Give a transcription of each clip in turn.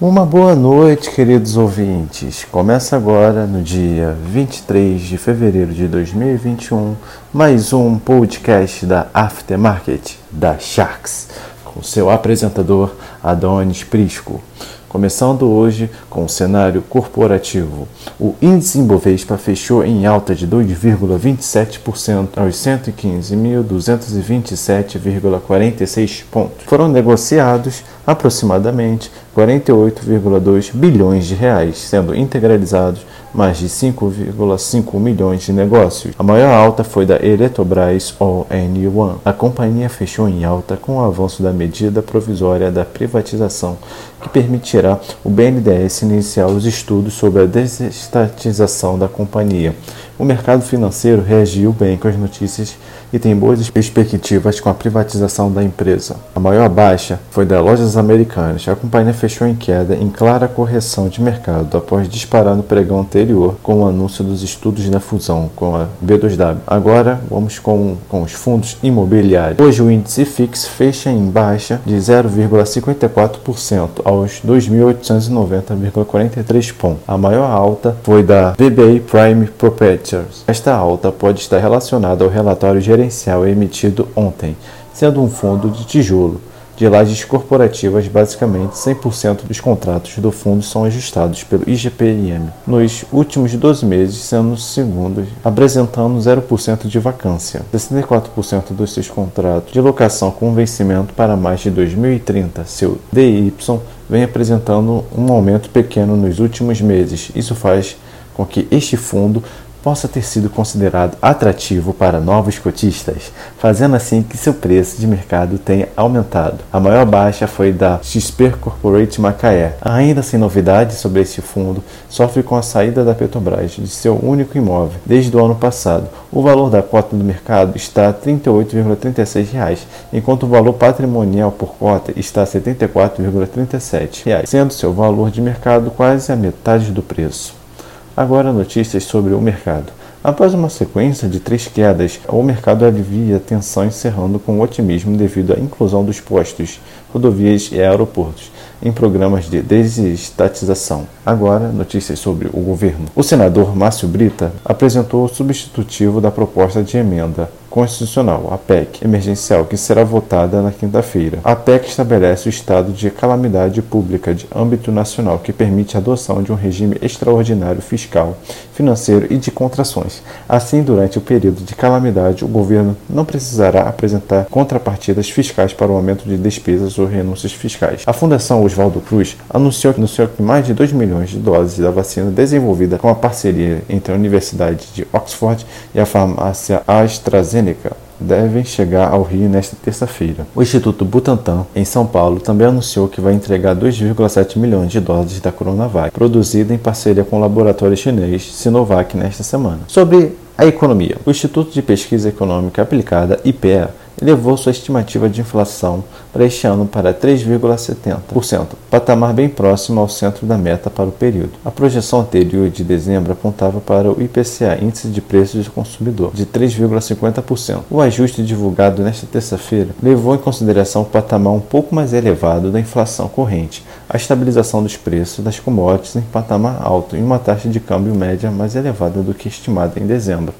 Uma boa noite, queridos ouvintes. Começa agora, no dia 23 de fevereiro de 2021, mais um podcast da Aftermarket da Sharks, com seu apresentador Adonis Prisco. Começando hoje com o cenário corporativo. O índice Ibovespa fechou em alta de 2,27% aos 115.227,46 pontos. Foram negociados aproximadamente 48,2 bilhões de reais, sendo integralizados mais de 5,5 milhões de negócios. A maior alta foi da Eletrobras All N One. A companhia fechou em alta com o avanço da medida provisória da privatização, que permitirá o BNDES iniciar os estudos sobre a desestatização da companhia. O mercado financeiro reagiu bem com as notícias e tem boas perspectivas com a privatização da empresa. A maior baixa foi da Lojas Americanas. A companhia fechou em queda em clara correção de mercado após disparar no pregão anterior com o anúncio dos estudos da fusão com a B2W. Agora vamos com, com os fundos imobiliários. Hoje o índice FIX fecha em baixa de 0,54% aos 2.890,43 pontos. A maior alta foi da BBA Prime Esta alta pode estar relacionada ao relatório gerencial gerencial emitido ontem, sendo um fundo de tijolo. De lajes corporativas, basicamente 100% dos contratos do fundo são ajustados pelo IGPM nos últimos 12 meses, sendo segundos, apresentando 0% de vacância. 64% dos seus contratos de locação com vencimento para mais de 2030, seu DY, vem apresentando um aumento pequeno nos últimos meses. Isso faz com que este fundo possa ter sido considerado atrativo para novos cotistas, fazendo assim que seu preço de mercado tenha aumentado. A maior baixa foi da XP Corporate Macaé. Ainda sem novidades sobre este fundo, sofre com a saída da Petrobras de seu único imóvel desde o ano passado. O valor da cota do mercado está a R$ 38,36, enquanto o valor patrimonial por cota está a R$ 74,37, sendo seu valor de mercado quase a metade do preço. Agora notícias sobre o mercado. Após uma sequência de três quedas, o mercado alivia a tensão encerrando com otimismo devido à inclusão dos postos, rodovias e aeroportos em programas de desestatização. Agora, notícias sobre o governo. O senador Márcio Brita apresentou o substitutivo da proposta de emenda constitucional, a PEC, emergencial, que será votada na quinta-feira. A PEC estabelece o estado de calamidade pública de âmbito nacional, que permite a adoção de um regime extraordinário fiscal, financeiro e de contrações. Assim, durante o período de calamidade, o governo não precisará apresentar contrapartidas fiscais para o aumento de despesas ou renúncias fiscais. A Fundação Oswaldo Cruz anunciou, anunciou que mais de 2 milhões de doses da vacina desenvolvida com a parceria entre a Universidade de Oxford e a farmácia AstraZeneca AstraZeneca devem chegar ao Rio nesta terça-feira. O Instituto Butantan, em São Paulo, também anunciou que vai entregar 2,7 milhões de doses da Coronavac, produzida em parceria com o laboratório chinês Sinovac nesta semana. Sobre a economia, o Instituto de Pesquisa Econômica Aplicada, IPEA, elevou sua estimativa de inflação para este ano para 3,70%, patamar bem próximo ao centro da meta para o período. A projeção anterior de dezembro apontava para o IPCA, Índice de Preços do Consumidor, de 3,50%. O ajuste divulgado nesta terça-feira levou em consideração o patamar um pouco mais elevado da inflação corrente, a estabilização dos preços das commodities em patamar alto e uma taxa de câmbio média mais elevada do que estimada em dezembro.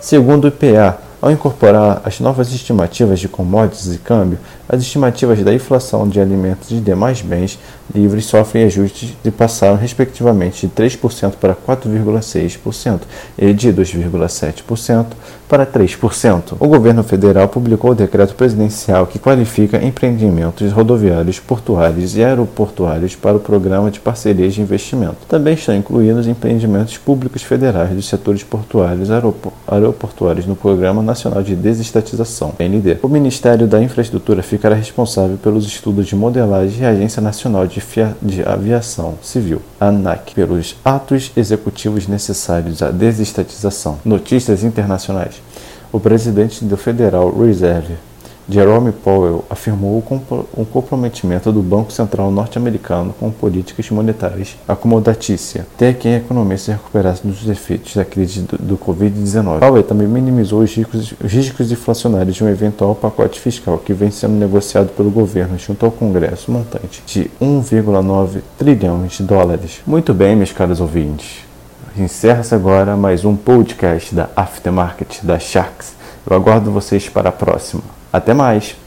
Segundo o IPA, ao incorporar as novas estimativas de commodities e câmbio, as estimativas da inflação de alimentos e demais bens livres sofrem ajustes e passaram respectivamente de 3% para 4,6% e de 2,7% para 3%. O governo federal publicou o decreto presidencial que qualifica empreendimentos rodoviários, portuários e aeroportuários para o programa de parcerias de investimento. Também estão incluídos empreendimentos públicos federais dos setores portuários e aeroportuários no Programa Nacional de Desestatização, PND. O Ministério da Infraestrutura ficará responsável pelos estudos de modelagem e a Agência Nacional de, de Aviação Civil, ANAC, pelos atos executivos necessários à desestatização. Notícias internacionais. O presidente do Federal Reserve Jerome Powell afirmou o comprometimento do Banco Central norte-americano com políticas monetárias acomodatícia, até que a economia se recuperasse dos efeitos da crise do, do Covid-19. Powell também minimizou os riscos, os riscos inflacionários de um eventual pacote fiscal que vem sendo negociado pelo governo junto ao Congresso, montante de 1,9 trilhões de dólares. Muito bem, meus caros ouvintes. Encerra-se agora mais um podcast da Aftermarket da Sharks. Eu aguardo vocês para a próxima. Até mais!